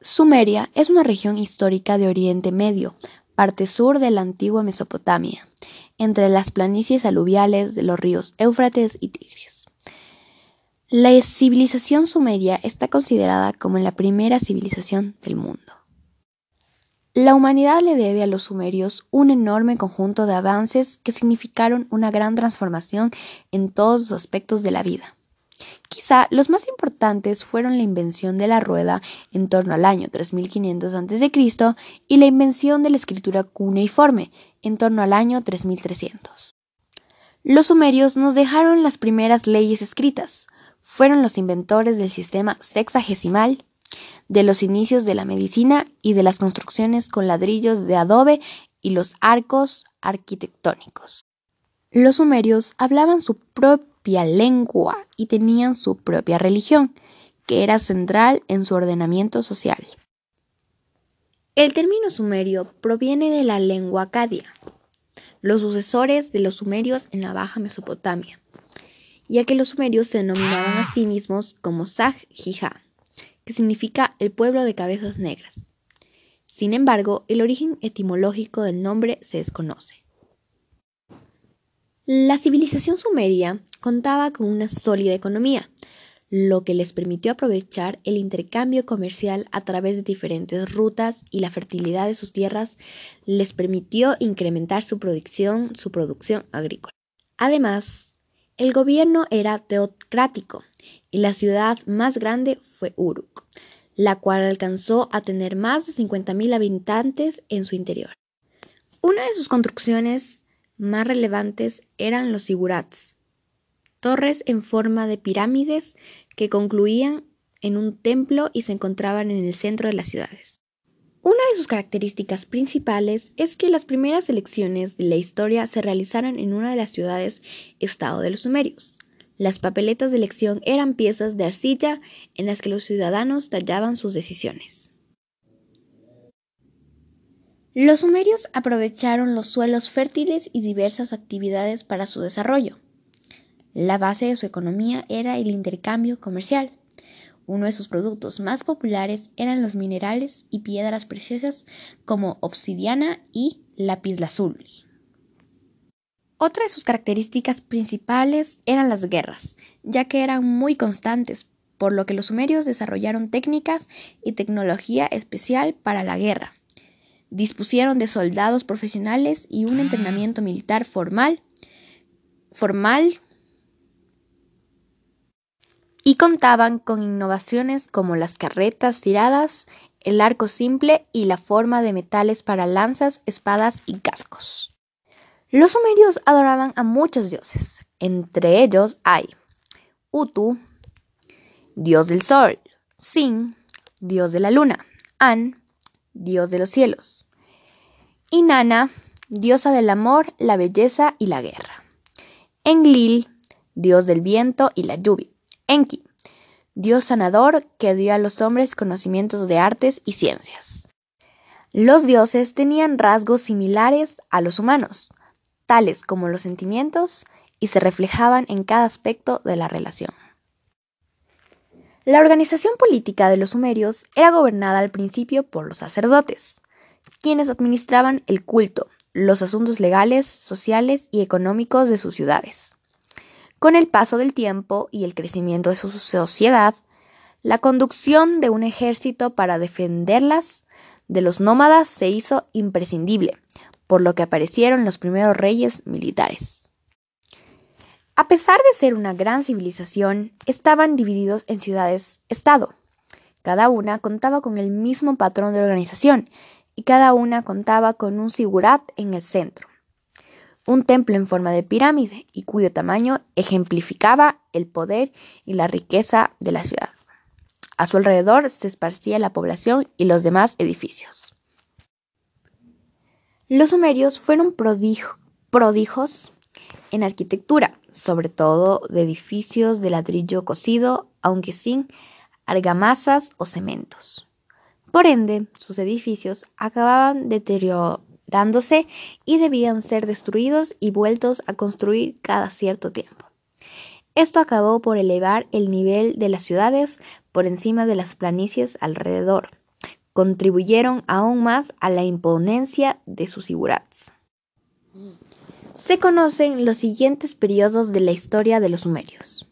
Sumeria es una región histórica de Oriente Medio, parte sur de la antigua Mesopotamia, entre las planicies aluviales de los ríos Éufrates y Tigris. La civilización sumeria está considerada como la primera civilización del mundo. La humanidad le debe a los sumerios un enorme conjunto de avances que significaron una gran transformación en todos los aspectos de la vida. Quizá los más importantes fueron la invención de la rueda en torno al año 3500 a.C. y la invención de la escritura cuneiforme en torno al año 3300. Los sumerios nos dejaron las primeras leyes escritas, fueron los inventores del sistema sexagesimal, de los inicios de la medicina y de las construcciones con ladrillos de adobe y los arcos arquitectónicos. Los sumerios hablaban su propia lengua y tenían su propia religión, que era central en su ordenamiento social. El término sumerio proviene de la lengua acadia, los sucesores de los sumerios en la Baja Mesopotamia, ya que los sumerios se denominaban a sí mismos como Sag-Jija, que significa el pueblo de cabezas negras. Sin embargo, el origen etimológico del nombre se desconoce. La civilización sumeria contaba con una sólida economía, lo que les permitió aprovechar el intercambio comercial a través de diferentes rutas y la fertilidad de sus tierras les permitió incrementar su producción, su producción agrícola. Además, el gobierno era teocrático y la ciudad más grande fue Uruk, la cual alcanzó a tener más de 50.000 habitantes en su interior. Una de sus construcciones más relevantes eran los sigurats, torres en forma de pirámides que concluían en un templo y se encontraban en el centro de las ciudades. Una de sus características principales es que las primeras elecciones de la historia se realizaron en una de las ciudades-estado de los sumerios. Las papeletas de elección eran piezas de arcilla en las que los ciudadanos tallaban sus decisiones. Los sumerios aprovecharon los suelos fértiles y diversas actividades para su desarrollo. La base de su economía era el intercambio comercial. Uno de sus productos más populares eran los minerales y piedras preciosas como obsidiana y lapislázuli. Otra de sus características principales eran las guerras, ya que eran muy constantes, por lo que los sumerios desarrollaron técnicas y tecnología especial para la guerra dispusieron de soldados profesionales y un entrenamiento militar formal, formal y contaban con innovaciones como las carretas tiradas, el arco simple y la forma de metales para lanzas, espadas y cascos. Los sumerios adoraban a muchos dioses, entre ellos hay Utu, dios del sol, Sin, dios de la luna, An, dios de los cielos. Y Nana, diosa del amor, la belleza y la guerra. Enlil, dios del viento y la lluvia. Enki, dios sanador que dio a los hombres conocimientos de artes y ciencias. Los dioses tenían rasgos similares a los humanos, tales como los sentimientos, y se reflejaban en cada aspecto de la relación. La organización política de los sumerios era gobernada al principio por los sacerdotes, quienes administraban el culto, los asuntos legales, sociales y económicos de sus ciudades. Con el paso del tiempo y el crecimiento de su sociedad, la conducción de un ejército para defenderlas de los nómadas se hizo imprescindible, por lo que aparecieron los primeros reyes militares. A pesar de ser una gran civilización, estaban divididos en ciudades-estado. Cada una contaba con el mismo patrón de organización y cada una contaba con un sigurat en el centro. Un templo en forma de pirámide y cuyo tamaño ejemplificaba el poder y la riqueza de la ciudad. A su alrededor se esparcía la población y los demás edificios. Los sumerios fueron prodigios en arquitectura, sobre todo de edificios de ladrillo cocido, aunque sin argamasas o cementos. Por ende, sus edificios acababan deteriorándose y debían ser destruidos y vueltos a construir cada cierto tiempo. Esto acabó por elevar el nivel de las ciudades por encima de las planicies alrededor, contribuyeron aún más a la imponencia de sus sigurats. Se conocen los siguientes periodos de la historia de los sumerios.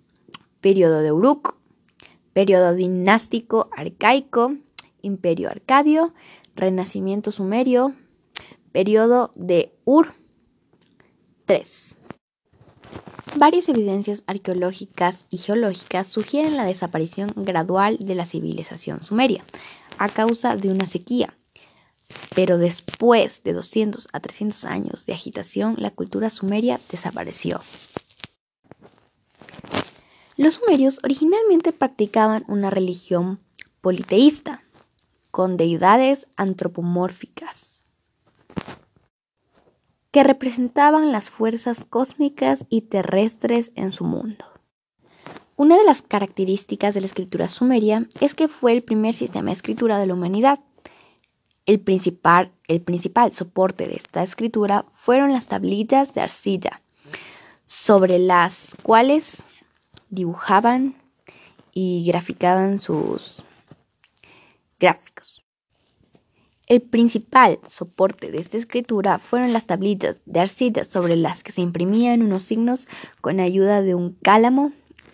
Periodo de Uruk, periodo dinástico arcaico, imperio arcadio, renacimiento sumerio, periodo de Ur 3. Varias evidencias arqueológicas y geológicas sugieren la desaparición gradual de la civilización sumeria a causa de una sequía pero después de 200 a 300 años de agitación, la cultura sumeria desapareció. Los sumerios originalmente practicaban una religión politeísta, con deidades antropomórficas, que representaban las fuerzas cósmicas y terrestres en su mundo. Una de las características de la escritura sumeria es que fue el primer sistema de escritura de la humanidad el principal, soporte de esta escritura fueron las tablillas de arcilla, sobre las cuales dibujaban y graficaban sus gráficos. El principal soporte de esta escritura fueron las tablillas de arcilla sobre las que se imprimían unos signos con ayuda de un cálamo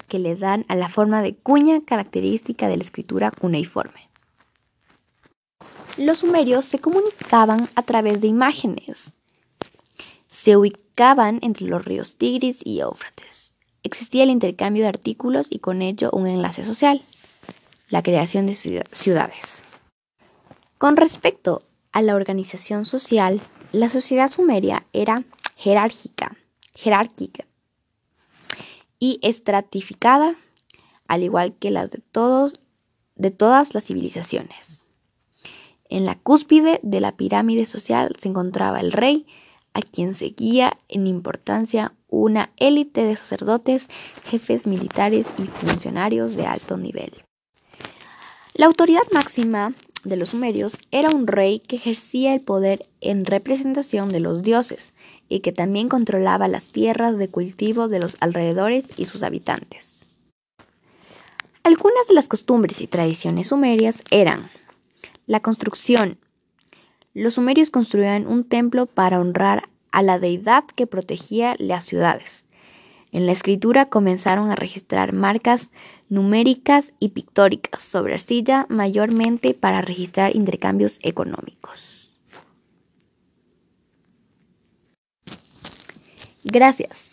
que le dan a la forma de cuña característica de la escritura cuneiforme. Los sumerios se comunicaban a través de imágenes. Se ubicaban entre los ríos Tigris y Éufrates. Existía el intercambio de artículos y con ello un enlace social, la creación de ciudades. Con respecto a la organización social, la sociedad sumeria era jerárquica, jerárquica y estratificada, al igual que las de todos de todas las civilizaciones. En la cúspide de la pirámide social se encontraba el rey, a quien seguía en importancia una élite de sacerdotes, jefes militares y funcionarios de alto nivel. La autoridad máxima de los sumerios era un rey que ejercía el poder en representación de los dioses y que también controlaba las tierras de cultivo de los alrededores y sus habitantes. Algunas de las costumbres y tradiciones sumerias eran la construcción. Los sumerios construían un templo para honrar a la deidad que protegía las ciudades. En la escritura comenzaron a registrar marcas numéricas y pictóricas sobre arcilla, mayormente para registrar intercambios económicos. Gracias.